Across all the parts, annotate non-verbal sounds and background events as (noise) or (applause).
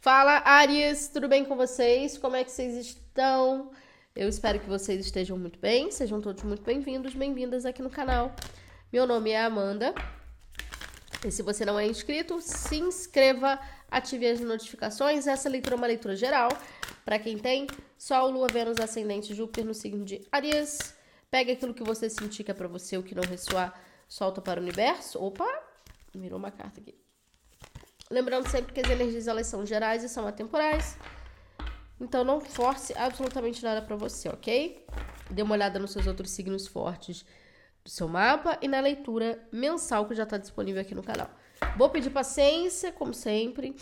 Fala, Aries, tudo bem com vocês? Como é que vocês estão? Eu espero que vocês estejam muito bem. Sejam todos muito bem-vindos, bem-vindas aqui no canal. Meu nome é Amanda. E se você não é inscrito, se inscreva, ative as notificações. Essa leitura é uma leitura geral para quem tem Sol, Lua, Vênus, Ascendente, Júpiter no signo de Aries. Pegue aquilo que você sentir que é para você, o que não ressoar, solta para o universo. Opa, virou uma carta aqui. Lembrando sempre que as energias elas são gerais e são atemporais. Então não force absolutamente nada para você, ok? Dê uma olhada nos seus outros signos fortes do seu mapa e na leitura mensal que já está disponível aqui no canal. Vou pedir paciência, como sempre.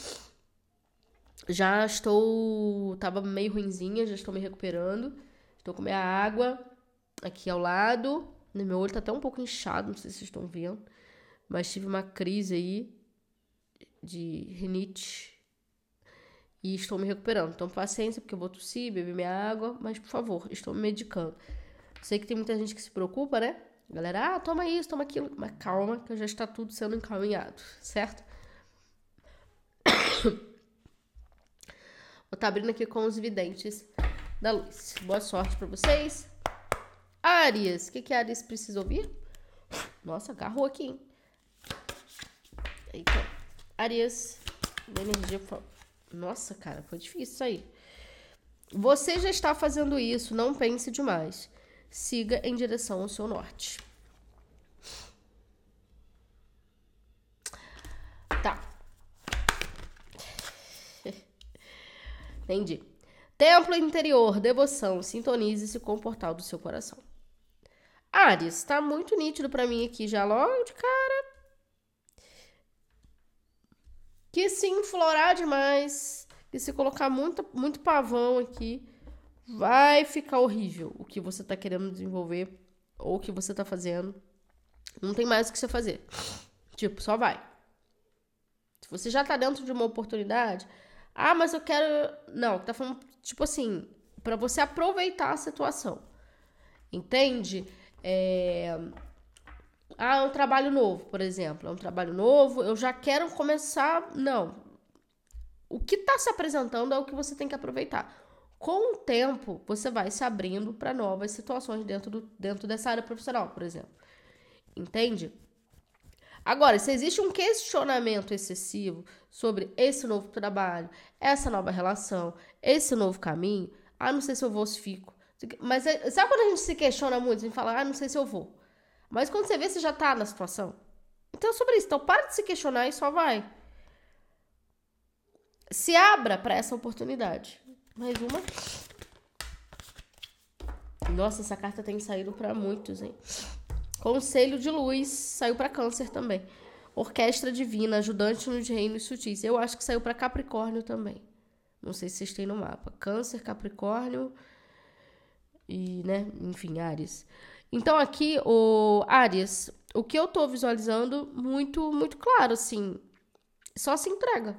Já estou. Tava meio ruinzinha, já estou me recuperando. Estou com minha água aqui ao lado. Meu olho tá até um pouco inchado, não sei se vocês estão vendo. Mas tive uma crise aí de rinite e estou me recuperando. Então, paciência, porque eu vou tossir, beber minha água, mas por favor, estou me medicando. Sei que tem muita gente que se preocupa, né? Galera, ah, toma isso, toma aquilo. Mas calma, que já está tudo sendo encaminhado, certo? (coughs) Vou estar tá abrindo aqui com os videntes da luz. Boa sorte para vocês. Arias, o que, que Arias precisa ouvir? Nossa, agarrou aqui, hein? Eita. Arias, energia. Nossa, cara, foi difícil isso aí. Você já está fazendo isso, não pense demais. Siga em direção ao seu norte. Tá. (laughs) Entendi. Templo interior, devoção, sintonize-se com o portal do seu coração. Ares, tá muito nítido para mim aqui já logo de cara. Que se inflorar demais, e se colocar muito, muito pavão aqui, vai ficar horrível o que você tá querendo desenvolver ou o que você tá fazendo. Não tem mais o que você fazer. Tipo, só vai. Se você já tá dentro de uma oportunidade, ah, mas eu quero. Não, tá falando, tipo assim, para você aproveitar a situação. Entende? É ah, é um trabalho novo, por exemplo. É um trabalho novo, eu já quero começar. Não. O que está se apresentando é o que você tem que aproveitar. Com o tempo, você vai se abrindo para novas situações dentro, do, dentro dessa área profissional, por exemplo. Entende? Agora, se existe um questionamento excessivo sobre esse novo trabalho, essa nova relação, esse novo caminho, ah, não sei se eu vou ou se fico. Mas é, sabe quando a gente se questiona muito, a gente fala, ah, não sei se eu vou. Mas quando você vê, você já tá na situação. Então é sobre isso. Então para de se questionar e só vai. Se abra para essa oportunidade. Mais uma. Nossa, essa carta tem saído para muitos, hein? Conselho de Luz saiu para Câncer também. Orquestra Divina, ajudante nos reinos sutis. Eu acho que saiu para Capricórnio também. Não sei se vocês têm no mapa. Câncer, Capricórnio e, né, enfim, Ares. Então aqui, o Ares, o que eu tô visualizando muito, muito claro, assim, só se entrega.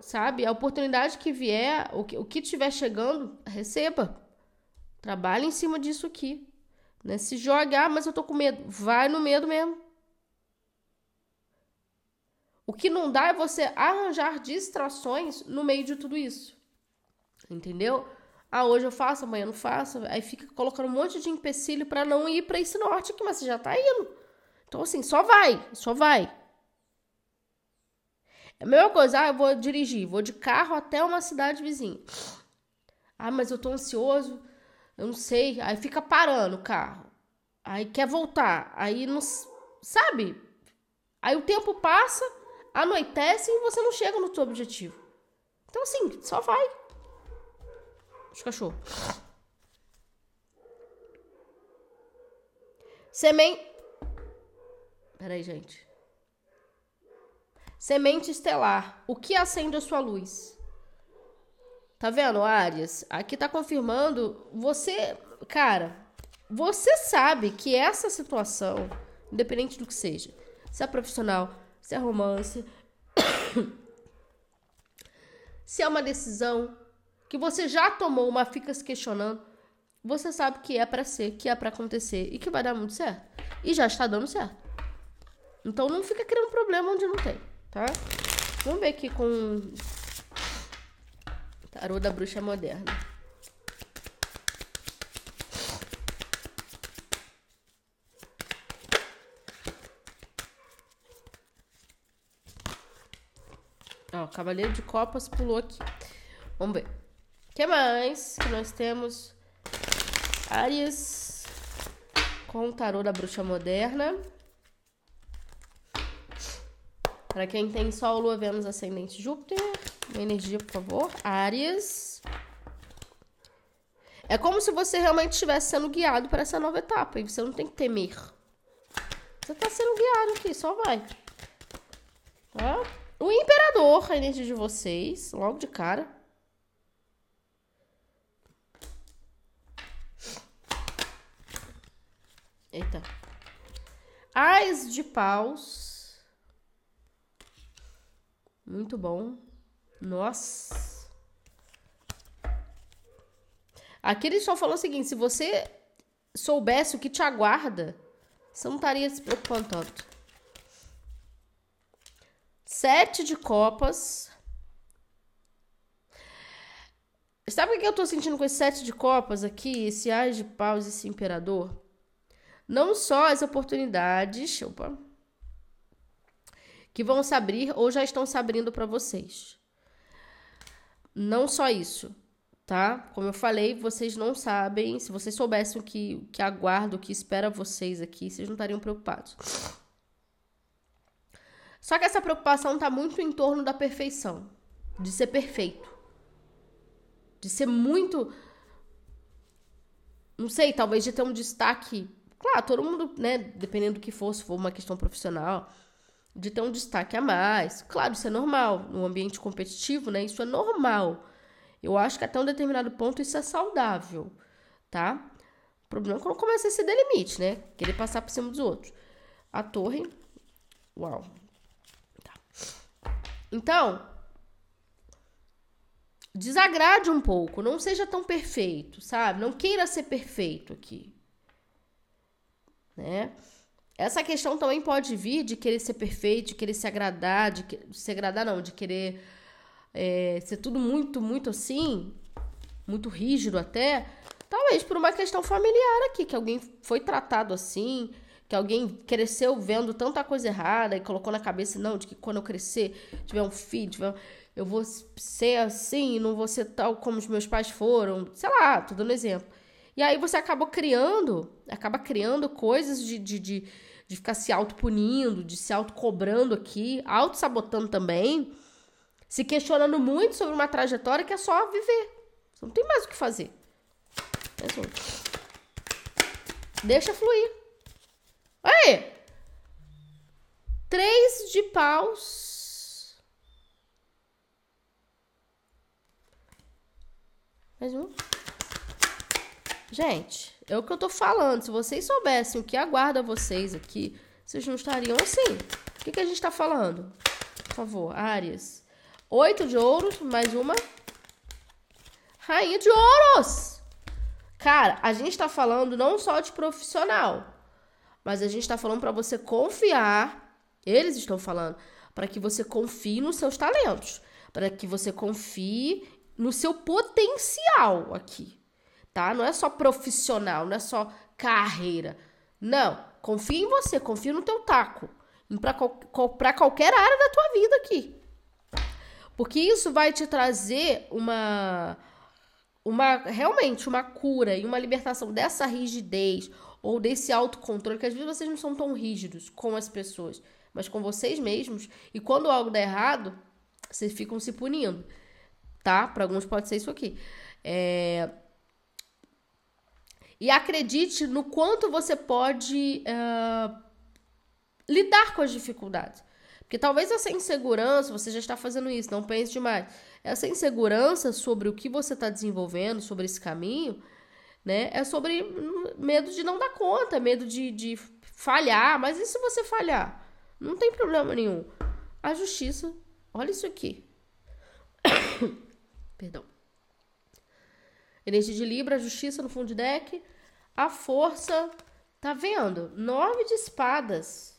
Sabe? A oportunidade que vier, o que, o que tiver chegando, receba. Trabalhe em cima disso aqui. Né? Se joga, ah, mas eu tô com medo. Vai no medo mesmo. O que não dá é você arranjar distrações no meio de tudo isso. Entendeu? Ah, hoje eu faço, amanhã não faço. Aí fica colocando um monte de empecilho para não ir para esse norte aqui, mas você já tá indo. Então, assim, só vai, só vai. É a mesma coisa, ah, eu vou dirigir, vou de carro até uma cidade vizinha. Ah, mas eu tô ansioso, eu não sei. Aí fica parando o carro. Aí quer voltar. Aí não. Sabe? Aí o tempo passa, anoitece e você não chega no seu objetivo. Então, assim, só vai os cachorros. Semente. Peraí, gente. Semente estelar. O que acende a sua luz? Tá vendo, Arias? Aqui tá confirmando. Você, cara, você sabe que essa situação, independente do que seja, se é profissional, se é romance, (coughs) se é uma decisão, que você já tomou, mas fica se questionando, você sabe que é para ser, que é para acontecer e que vai dar muito certo. E já está dando certo. Então não fica criando problema onde não tem, tá? Vamos ver aqui com tarô da bruxa moderna. Ó, Cavaleiro de Copas pulou aqui. Vamos ver. Que mais que nós temos? Áries com o tarô da bruxa moderna. Para quem tem Sol, Lua, Vênus, Ascendente, Júpiter. Uma energia, por favor. Áries. É como se você realmente estivesse sendo guiado para essa nova etapa. E você não tem que temer. Você está sendo guiado aqui, só vai. Tá? O Imperador, a energia de vocês, logo de cara. Eita. Ais de paus. Muito bom. Nossa. Aqui eles estão falando o seguinte: se você soubesse o que te aguarda, você não estaria se preocupando tanto. Sete de copas. Sabe o que eu tô sentindo com esse sete de copas aqui? Esse ais de paus, esse imperador? Não só as oportunidades, opa, que vão se abrir ou já estão se abrindo para vocês. Não só isso, tá? Como eu falei, vocês não sabem. Se vocês soubessem o que, o que aguarda, o que espera vocês aqui, vocês não estariam preocupados. Só que essa preocupação está muito em torno da perfeição, de ser perfeito, de ser muito. Não sei, talvez de ter um destaque Claro, todo mundo, né, dependendo do que for, se for uma questão profissional, de ter um destaque a mais. Claro, isso é normal. No ambiente competitivo, né, isso é normal. Eu acho que até um determinado ponto isso é saudável, tá? O problema é quando começa a se limite, né? Querer passar por cima dos outros. A torre. Uau. Tá. Então, desagrade um pouco, não seja tão perfeito, sabe? Não queira ser perfeito aqui né? Essa questão também pode vir de querer ser perfeito, de querer se agradar, de, que, se agradar não, de querer é, ser tudo muito, muito assim, muito rígido até, talvez por uma questão familiar aqui, que alguém foi tratado assim, que alguém cresceu vendo tanta coisa errada e colocou na cabeça, não, de que quando eu crescer, tiver um filho, tiver, eu vou ser assim, não vou ser tal como os meus pais foram, sei lá, tô dando exemplo. E aí você acabou criando, acaba criando coisas de, de, de, de ficar se auto-punindo, de se auto-cobrando aqui, auto-sabotando também, se questionando muito sobre uma trajetória que é só viver. Você não tem mais o que fazer. Deixa fluir. Aí! Três de paus. Mais um. Gente, é o que eu tô falando. Se vocês soubessem o que aguarda vocês aqui, vocês não estariam assim. O que, que a gente tá falando? Por favor, Áries. Oito de ouros, mais uma. Rainha de ouros! Cara, a gente tá falando não só de profissional, mas a gente tá falando para você confiar. Eles estão falando para que você confie nos seus talentos, para que você confie no seu potencial aqui tá? Não é só profissional, não é só carreira. Não, confia em você, confia no teu taco. Para qualquer área da tua vida aqui. Porque isso vai te trazer uma uma realmente uma cura e uma libertação dessa rigidez ou desse autocontrole, que às vezes vocês não são tão rígidos com as pessoas, mas com vocês mesmos. E quando algo dá errado, vocês ficam se punindo, tá? Para alguns pode ser isso aqui. É, e acredite no quanto você pode uh, lidar com as dificuldades. Porque talvez essa insegurança, você já está fazendo isso, não pense demais. Essa insegurança sobre o que você está desenvolvendo, sobre esse caminho, né? É sobre medo de não dar conta, medo de, de falhar. Mas e se você falhar? Não tem problema nenhum. A justiça, olha isso aqui. (coughs) Perdão. Energia de Libra, justiça no fundo de deck. A força, tá vendo? Nove de espadas.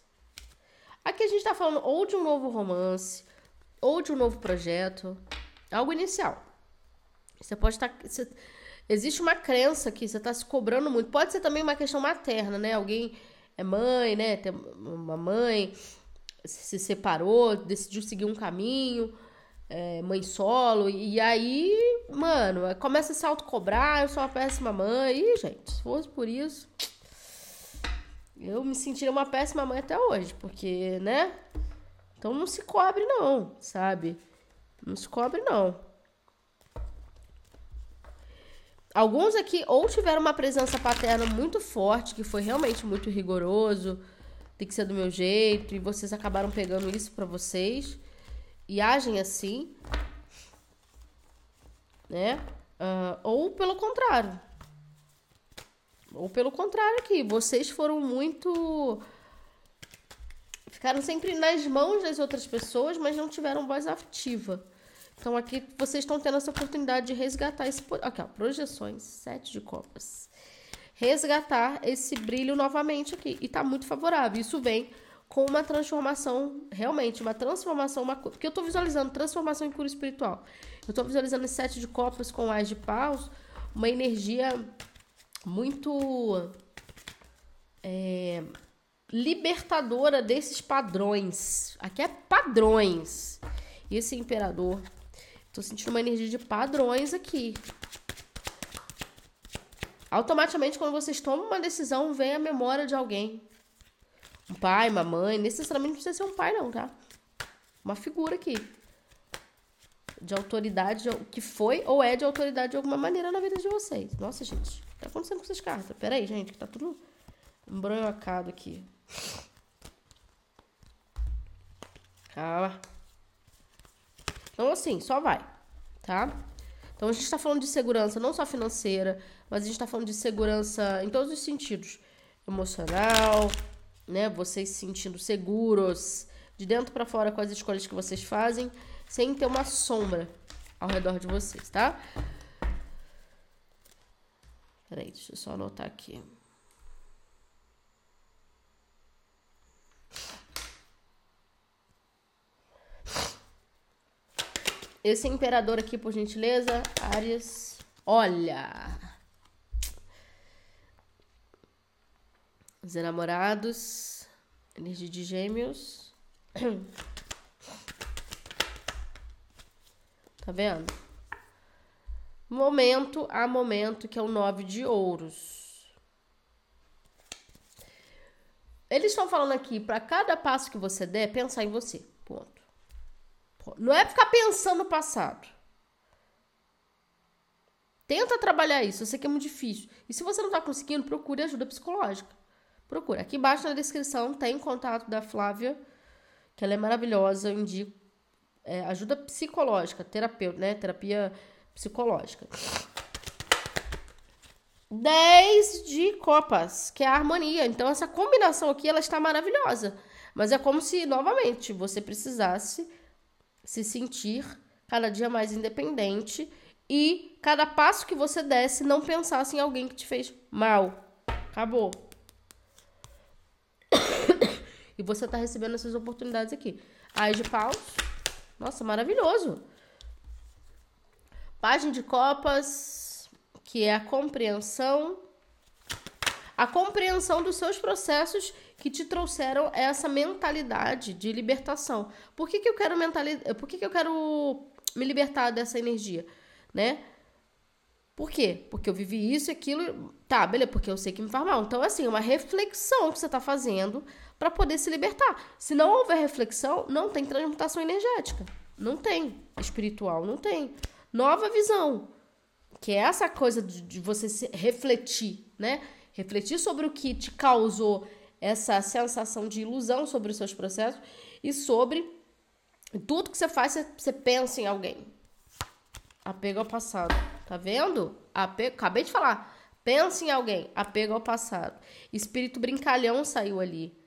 Aqui a gente tá falando ou de um novo romance, ou de um novo projeto, algo inicial. Você pode estar. Você, existe uma crença que você está se cobrando muito. Pode ser também uma questão materna, né? Alguém é mãe, né? Tem uma mãe se separou, decidiu seguir um caminho, é, mãe solo, e aí, mano, começa a se autocobrar, eu sou uma péssima mãe. E, gente, se fosse por isso, eu me sentiria uma péssima mãe até hoje, porque, né? Então não se cobre, não, sabe? Não se cobre, não. Alguns aqui ou tiveram uma presença paterna muito forte, que foi realmente muito rigoroso, tem que ser do meu jeito, e vocês acabaram pegando isso para vocês e agem assim, né? Uh, ou pelo contrário. Ou pelo contrário aqui, vocês foram muito. Ficaram sempre nas mãos das outras pessoas, mas não tiveram voz ativa. Então aqui vocês estão tendo essa oportunidade de resgatar esse. Aqui, ó, projeções, sete de copas. Resgatar esse brilho novamente aqui. E tá muito favorável. Isso vem com uma transformação, realmente, uma transformação, uma, porque eu tô visualizando transformação em cura espiritual. Eu tô visualizando esse sete de copas com as de paus, uma energia muito é, libertadora desses padrões. Aqui é padrões. E esse imperador Tô sentindo uma energia de padrões aqui. Automaticamente, quando vocês tomam uma decisão, vem a memória de alguém. Um pai, uma mãe. Necessariamente não precisa ser um pai, não, tá? Uma figura aqui. De autoridade, que foi ou é de autoridade de alguma maneira na vida de vocês. Nossa, gente. O que tá acontecendo com essas cartas? Pera aí, gente, que tá tudo embranhocado aqui. Calma. Então, assim, só vai, tá? Então, a gente está falando de segurança não só financeira, mas a gente está falando de segurança em todos os sentidos. Emocional, né? Vocês se sentindo seguros, de dentro para fora com as escolhas que vocês fazem, sem ter uma sombra ao redor de vocês, tá? Peraí, deixa eu só anotar aqui. Esse imperador aqui, por gentileza, Ares. Olha! Os enamorados. Energia de gêmeos. (clears throat) Tá vendo? Momento a momento, que é o nove de ouros. Eles estão falando aqui, para cada passo que você der, pensar em você. Ponto. Não é ficar pensando no passado. Tenta trabalhar isso. Eu sei que é muito difícil. E se você não está conseguindo, procure ajuda psicológica. Procure. Aqui embaixo na descrição tem contato da Flávia, que ela é maravilhosa. Eu indico é, ajuda psicológica, terapeuta, né? Terapia psicológica. 10 de copas, que é a harmonia. Então, essa combinação aqui, ela está maravilhosa. Mas é como se, novamente, você precisasse se sentir cada dia mais independente e cada passo que você desse não pensasse em alguém que te fez mal. Acabou. E você tá recebendo essas oportunidades aqui. Ai de paus. Nossa, maravilhoso. Página de copas, que é a compreensão a compreensão dos seus processos que te trouxeram essa mentalidade de libertação. Por que, que eu quero mentalidade? Por que, que eu quero me libertar dessa energia, né? Por quê? Porque eu vivi isso e aquilo. Tá, beleza, porque eu sei que me faz mal. Então, assim, é uma reflexão que você está fazendo para poder se libertar. Se não houver reflexão, não tem transmutação energética. Não tem. Espiritual, não tem. Nova visão. Que é essa coisa de, de você refletir, né? refletir sobre o que te causou essa sensação de ilusão sobre os seus processos e sobre tudo que você faz, você, você pensa em alguém. Apego ao passado. Tá vendo? Apego, acabei de falar. Pensa em alguém. Apego ao passado. Espírito brincalhão saiu ali.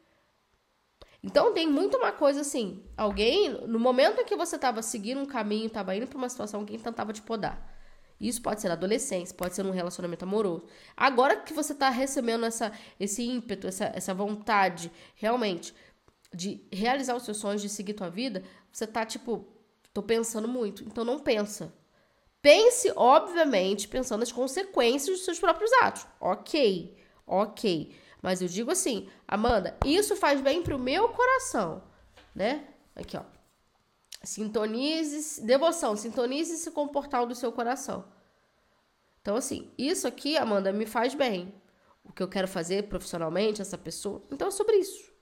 Então tem muito uma coisa assim. Alguém, no momento em que você estava seguindo um caminho, estava indo para uma situação, alguém tentava te podar. Isso pode ser na adolescência, pode ser num relacionamento amoroso. Agora que você está recebendo essa, esse ímpeto, essa, essa vontade realmente de realizar os seus sonhos, de seguir tua vida, você tá, tipo, Tô pensando muito. Então não pensa. Pense, obviamente, pensando nas consequências dos seus próprios atos. Ok, ok. Mas eu digo assim, Amanda, isso faz bem pro meu coração, né? Aqui, ó. Sintonize, devoção, sintonize esse comportar do seu coração. Então, assim, isso aqui, Amanda, me faz bem. O que eu quero fazer profissionalmente, essa pessoa. Então, é sobre isso.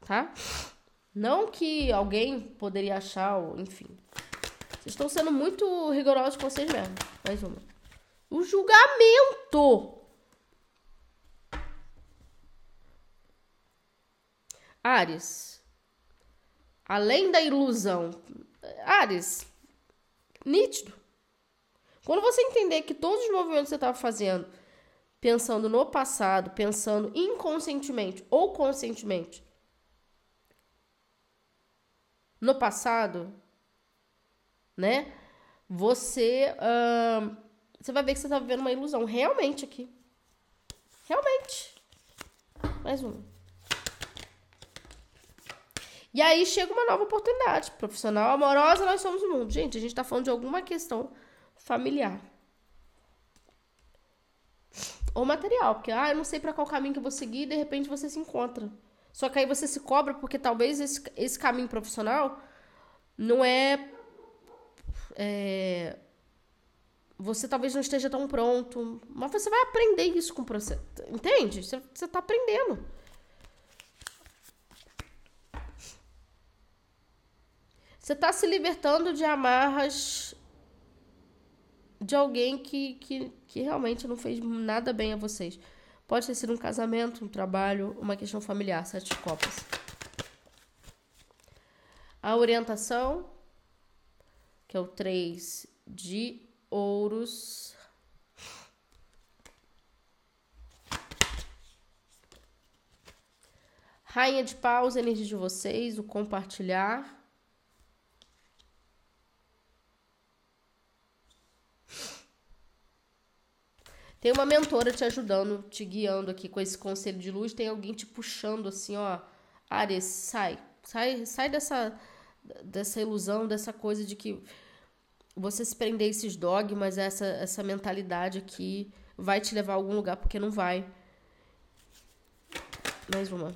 Tá? Não que alguém poderia achar, enfim. Vocês estão sendo muito rigorosos com vocês mesmos. Mais uma. O julgamento. Ares. Além da ilusão. Ares. Nítido. Quando você entender que todos os movimentos que você estava fazendo, pensando no passado, pensando inconscientemente ou conscientemente no passado, né? Você, uh, você vai ver que você está vivendo uma ilusão. Realmente aqui. Realmente. Mais um. E aí chega uma nova oportunidade. Profissional, amorosa, nós somos o mundo. Gente, a gente tá falando de alguma questão familiar. Ou material, porque, ah, eu não sei para qual caminho que eu vou seguir e de repente você se encontra. Só que aí você se cobra porque talvez esse, esse caminho profissional não é, é. Você talvez não esteja tão pronto. Mas você vai aprender isso com o processo. Entende? Você, você tá aprendendo. Você está se libertando de amarras de alguém que, que, que realmente não fez nada bem a vocês. Pode ter sido um casamento, um trabalho, uma questão familiar, sete copas. A orientação, que é o três de ouros. Rainha de paus, energia de vocês, o compartilhar. Tem uma mentora te ajudando, te guiando aqui com esse conselho de luz. Tem alguém te puxando assim, ó. Ares, sai. Sai, sai dessa, dessa ilusão, dessa coisa de que você se prender a esses dogmas, essa, essa mentalidade aqui vai te levar a algum lugar, porque não vai. Mais uma.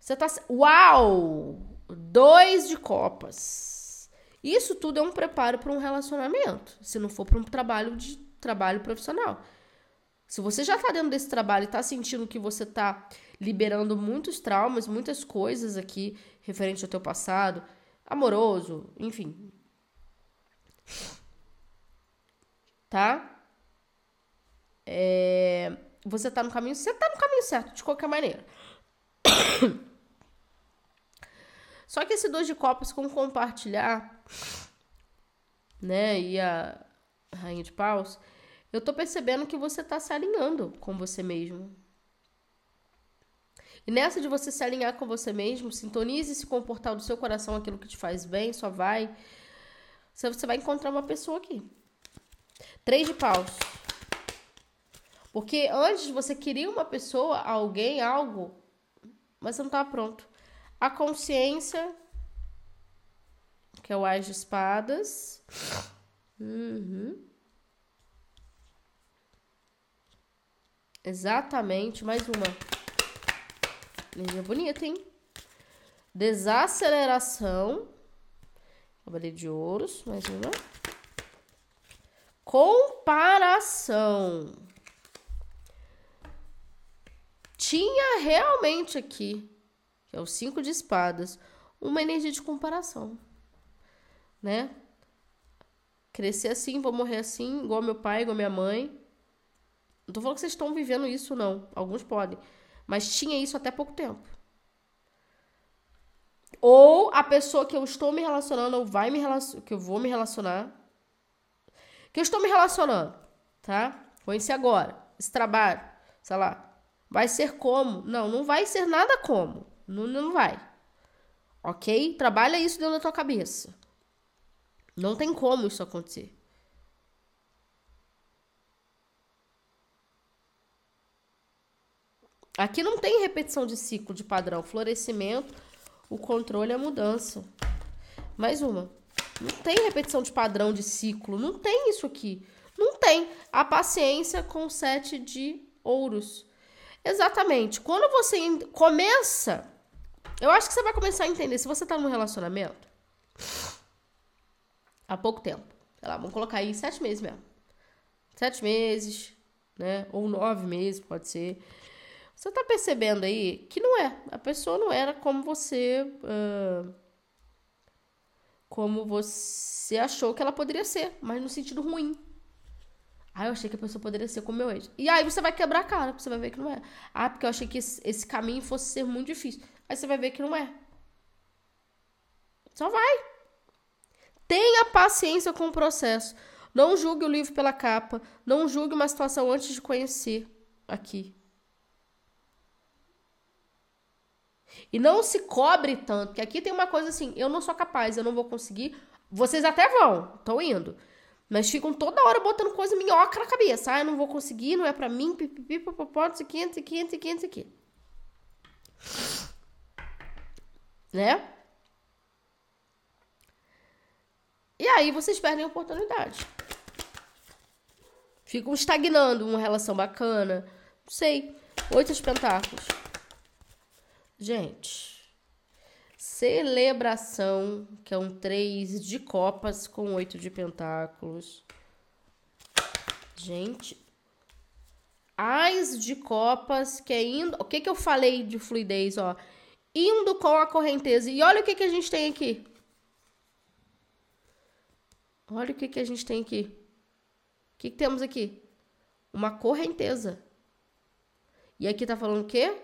Você tá. Uau! Dois de copas. Isso tudo é um preparo para um relacionamento. Se não for para um trabalho de trabalho profissional. Se você já está dentro desse trabalho e está sentindo que você está liberando muitos traumas, muitas coisas aqui referente ao teu passado, amoroso, enfim. Tá? É, você está no caminho, você está no caminho certo, de qualquer maneira. (coughs) Só que esse dois de copas com compartilhar, né, e a rainha de paus, eu tô percebendo que você tá se alinhando com você mesmo. E nessa de você se alinhar com você mesmo, sintonize se comportar do seu coração aquilo que te faz bem, só vai. Você vai encontrar uma pessoa aqui. Três de paus. Porque antes você queria uma pessoa, alguém, algo, mas você não estava pronto. A consciência, que é o As de Espadas. Uhum. Exatamente, mais uma. Energia bonita, hein? Desaceleração. Cavaleiro de ouros, mais uma. Comparação. Tinha realmente aqui, que é o cinco de espadas, uma energia de comparação, né? Crescer assim, vou morrer assim, igual meu pai, igual minha mãe. Não tô falando que vocês estão vivendo isso, não. Alguns podem. Mas tinha isso até pouco tempo. Ou a pessoa que eu estou me relacionando, ou vai me relacionar, que eu vou me relacionar. Que eu estou me relacionando, tá? Conheci agora. Esse trabalho, sei lá. Vai ser como? Não, não vai ser nada como. Não, não vai. Ok? Trabalha isso dentro da tua cabeça. Não tem como isso acontecer. Aqui não tem repetição de ciclo de padrão. Florescimento, o controle é a mudança. Mais uma. Não tem repetição de padrão de ciclo. Não tem isso aqui. Não tem. A paciência com sete de ouros. Exatamente. Quando você começa. Eu acho que você vai começar a entender. Se você tá num relacionamento. Há pouco tempo. Sei lá, vamos colocar aí sete meses mesmo. Sete meses, né? Ou nove meses, pode ser. Você tá percebendo aí que não é. A pessoa não era como você. Uh, como você achou que ela poderia ser, mas no sentido ruim. Ah, eu achei que a pessoa poderia ser como meu ex. E aí você vai quebrar a cara, você vai ver que não é. Ah, porque eu achei que esse, esse caminho fosse ser muito difícil. Aí você vai ver que não é. Só vai. Tenha paciência com o processo. Não julgue o livro pela capa. Não julgue uma situação antes de conhecer aqui. E não se cobre tanto, que aqui tem uma coisa assim, eu não sou capaz, eu não vou conseguir. Vocês até vão, estão indo. Mas ficam toda hora botando coisa minhoca na cabeça. Ah, eu não vou conseguir, não é pra mim, pipipi, popopó, não sei o que, não sei o que. Né? E aí vocês perdem a oportunidade. Ficam estagnando uma relação bacana. Não sei. Oito de pentáculos. Gente. Celebração, que é um três de copas com oito de pentáculos. Gente. Ais de copas, que é indo. O que, que eu falei de fluidez, ó? Indo com a correnteza. E olha o que, que a gente tem aqui. Olha o que, que a gente tem aqui. O que, que temos aqui? Uma correnteza. E aqui tá falando o quê?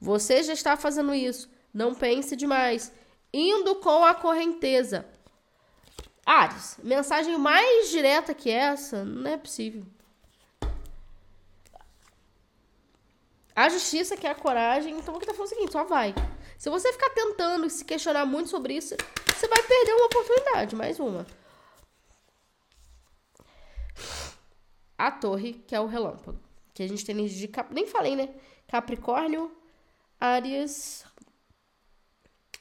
Você já está fazendo isso. Não pense demais. Indo com a correnteza. Ares, mensagem mais direta que essa não é possível. A justiça que é a coragem, então o que tá falando é o seguinte, só vai. Se você ficar tentando se questionar muito sobre isso, você vai perder uma oportunidade, mais uma. A torre, que é o relâmpago. Que a gente tem de Cap... Nem falei, né? Capricórnio, Áries,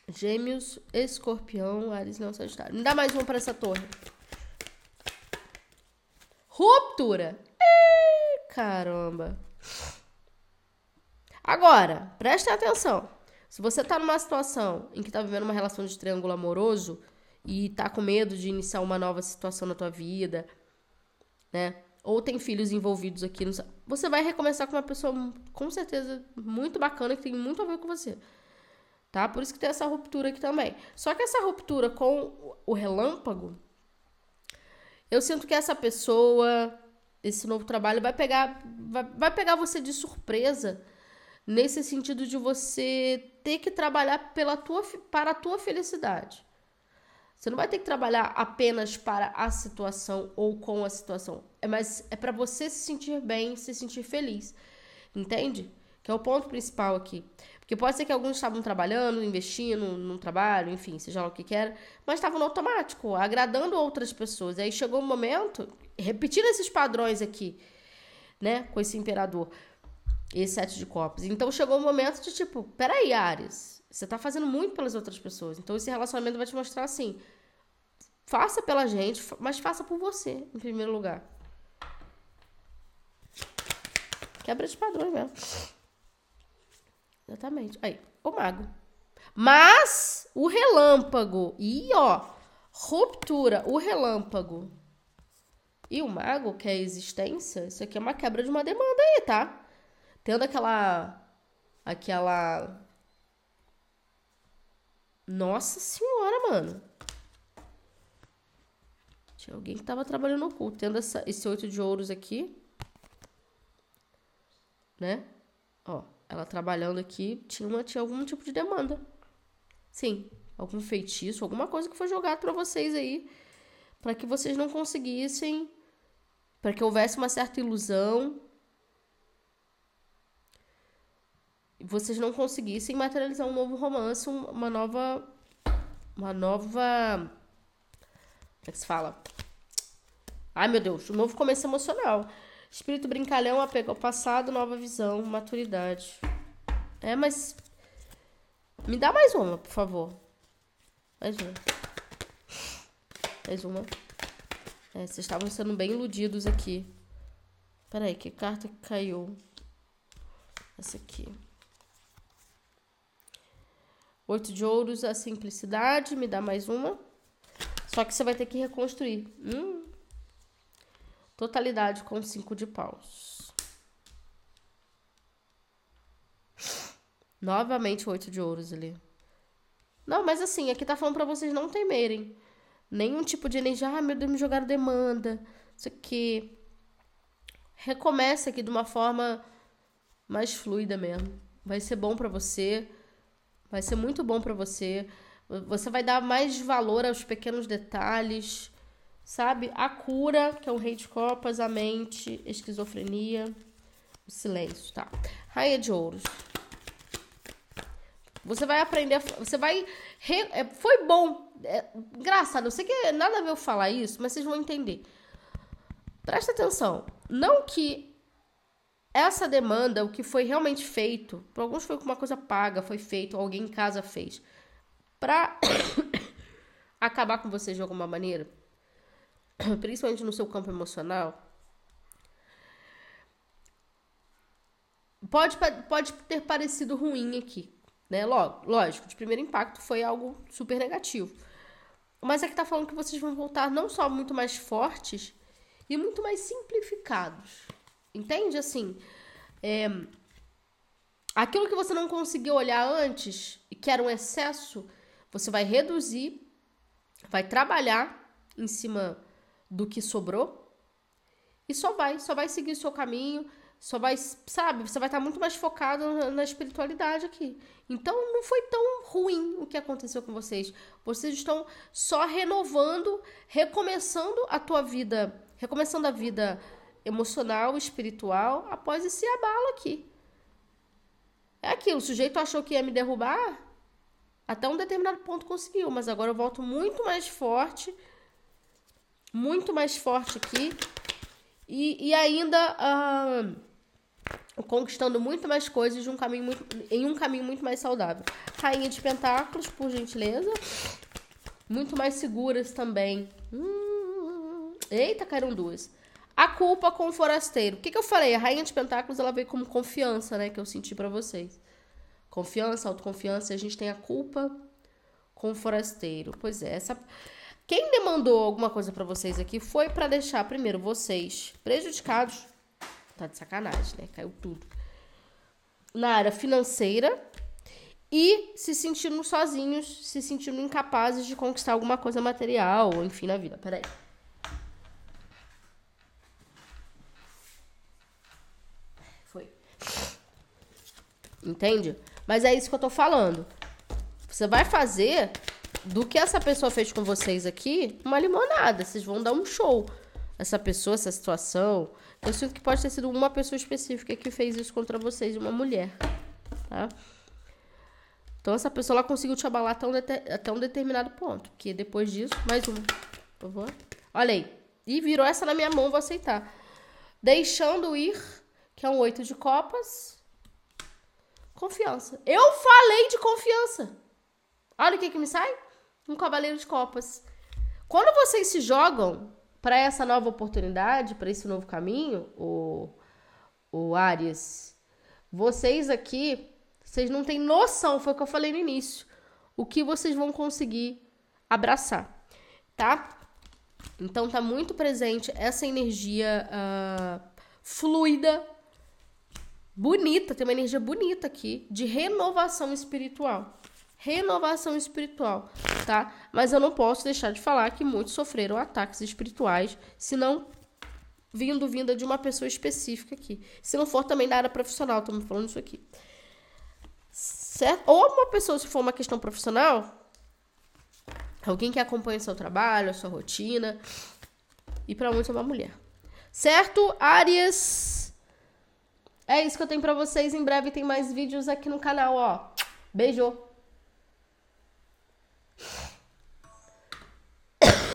Gêmeos, Escorpião, Áries, Leão, Sagitário. Me dá mais um para essa torre. Ruptura. Caramba. Agora, preste atenção. Se você tá numa situação em que tá vivendo uma relação de triângulo amoroso e tá com medo de iniciar uma nova situação na tua vida, né? Ou tem filhos envolvidos aqui, você vai recomeçar com uma pessoa com certeza muito bacana que tem muito a ver com você. Tá? Por isso que tem essa ruptura aqui também. Só que essa ruptura com o relâmpago, eu sinto que essa pessoa, esse novo trabalho vai pegar vai, vai pegar você de surpresa nesse sentido de você ter que trabalhar pela tua, para a tua felicidade. Você não vai ter que trabalhar apenas para a situação ou com a situação. É mas é para você se sentir bem, se sentir feliz. Entende? Que é o ponto principal aqui. Porque pode ser que alguns estavam trabalhando, investindo num trabalho, enfim, seja lá o que quer, mas estavam no automático, agradando outras pessoas. E aí chegou um momento, repetindo esses padrões aqui, né, com esse imperador esse sete de copas. Então chegou o um momento de tipo, peraí, Ares, você tá fazendo muito pelas outras pessoas. Então esse relacionamento vai te mostrar assim: faça pela gente, mas faça por você, em primeiro lugar. Quebra de padrões mesmo. Exatamente. Aí, o mago. Mas o relâmpago. E ó, ruptura, o relâmpago. E o mago, que é a existência, isso aqui é uma quebra de uma demanda aí, tá? Tendo aquela. Aquela. Nossa senhora, mano. Tinha alguém que tava trabalhando no culto. Tendo essa, esse oito de ouros aqui. Né? Ó, ela trabalhando aqui, tinha, uma, tinha algum tipo de demanda. Sim, algum feitiço, alguma coisa que foi jogado para vocês aí. para que vocês não conseguissem. para que houvesse uma certa ilusão vocês não conseguissem materializar um novo romance, uma nova. Uma nova. Como é que se fala? Ai, meu Deus, um novo começo emocional. Espírito brincalhão, apego ao passado, nova visão, maturidade. É, mas. Me dá mais uma, por favor. Mais uma. Mais uma. É, vocês estavam sendo bem iludidos aqui. Peraí, que carta que caiu? Essa aqui. Oito de ouros, a simplicidade. Me dá mais uma. Só que você vai ter que reconstruir. Hum. Totalidade com cinco de paus. Novamente oito de ouros ali. Não, mas assim, aqui tá falando pra vocês não temerem. Nenhum tipo de energia. Ah, meu Deus, me jogaram demanda. Isso aqui. Recomece aqui de uma forma mais fluida mesmo. Vai ser bom para você. Vai ser muito bom para você. Você vai dar mais valor aos pequenos detalhes. Sabe? A cura, que é o rei de copas, a mente, esquizofrenia, o silêncio, tá? Rainha de ouros. Você vai aprender, você vai. Re, é, foi bom. É, engraçado, eu sei que nada a ver eu falar isso, mas vocês vão entender. Presta atenção. Não que essa demanda, o que foi realmente feito, para alguns foi uma coisa paga, foi feito, alguém em casa fez, para (coughs) acabar com vocês de alguma maneira, (coughs) principalmente no seu campo emocional. Pode, pode ter parecido ruim aqui, né? Lógico, de primeiro impacto foi algo super negativo. Mas é que tá falando que vocês vão voltar não só muito mais fortes e muito mais simplificados. Entende? Assim, é, aquilo que você não conseguiu olhar antes e que era um excesso, você vai reduzir, vai trabalhar em cima do que sobrou e só vai, só vai seguir o seu caminho só vai, sabe, você vai estar muito mais focado na, na espiritualidade aqui. Então não foi tão ruim o que aconteceu com vocês. Vocês estão só renovando, recomeçando a tua vida, recomeçando a vida emocional, espiritual após esse abalo aqui. É aquilo, o sujeito achou que ia me derrubar, até um determinado ponto conseguiu, mas agora eu volto muito mais forte, muito mais forte aqui, e, e ainda uh, conquistando muito mais coisas um caminho muito, em um caminho muito mais saudável. Rainha de Pentáculos, por gentileza. Muito mais seguras também. Hum, eita, caíram duas. A culpa com o forasteiro. O que, que eu falei? A Rainha de Pentáculos ela veio como confiança, né? Que eu senti para vocês. Confiança, autoconfiança. A gente tem a culpa com o forasteiro. Pois é, essa. Quem demandou alguma coisa para vocês aqui foi para deixar primeiro vocês prejudicados Tá de sacanagem, né? Caiu tudo. Na área financeira e se sentindo sozinhos, se sentindo incapazes de conquistar alguma coisa material, enfim, na vida. Peraí. Foi. Entende? Mas é isso que eu tô falando. Você vai fazer do que essa pessoa fez com vocês aqui uma limonada. Vocês vão dar um show. Essa pessoa, essa situação, eu sinto que pode ter sido uma pessoa específica que fez isso contra vocês, uma mulher, tá? Então essa pessoa ela conseguiu te abalar até um, até um determinado ponto. Porque depois disso, mais uma, por favor. Olha aí. E virou essa na minha mão, vou aceitar. Deixando ir, que é um oito de copas. Confiança. Eu falei de confiança. Olha o que, que me sai. Um cavaleiro de copas. Quando vocês se jogam para essa nova oportunidade, para esse novo caminho, o, o Arias, vocês aqui, vocês não têm noção, foi o que eu falei no início, o que vocês vão conseguir abraçar, tá? Então tá muito presente essa energia uh, fluida, bonita, tem uma energia bonita aqui de renovação espiritual renovação espiritual, tá? Mas eu não posso deixar de falar que muitos sofreram ataques espirituais, se não vindo vinda de uma pessoa específica aqui. Se não for também da área profissional, estamos falando isso aqui. Certo? Ou uma pessoa, se for uma questão profissional, alguém que acompanha o seu trabalho, a sua rotina, e para muitos é uma mulher. Certo, Áreas? É isso que eu tenho para vocês. Em breve tem mais vídeos aqui no canal, ó. Beijo!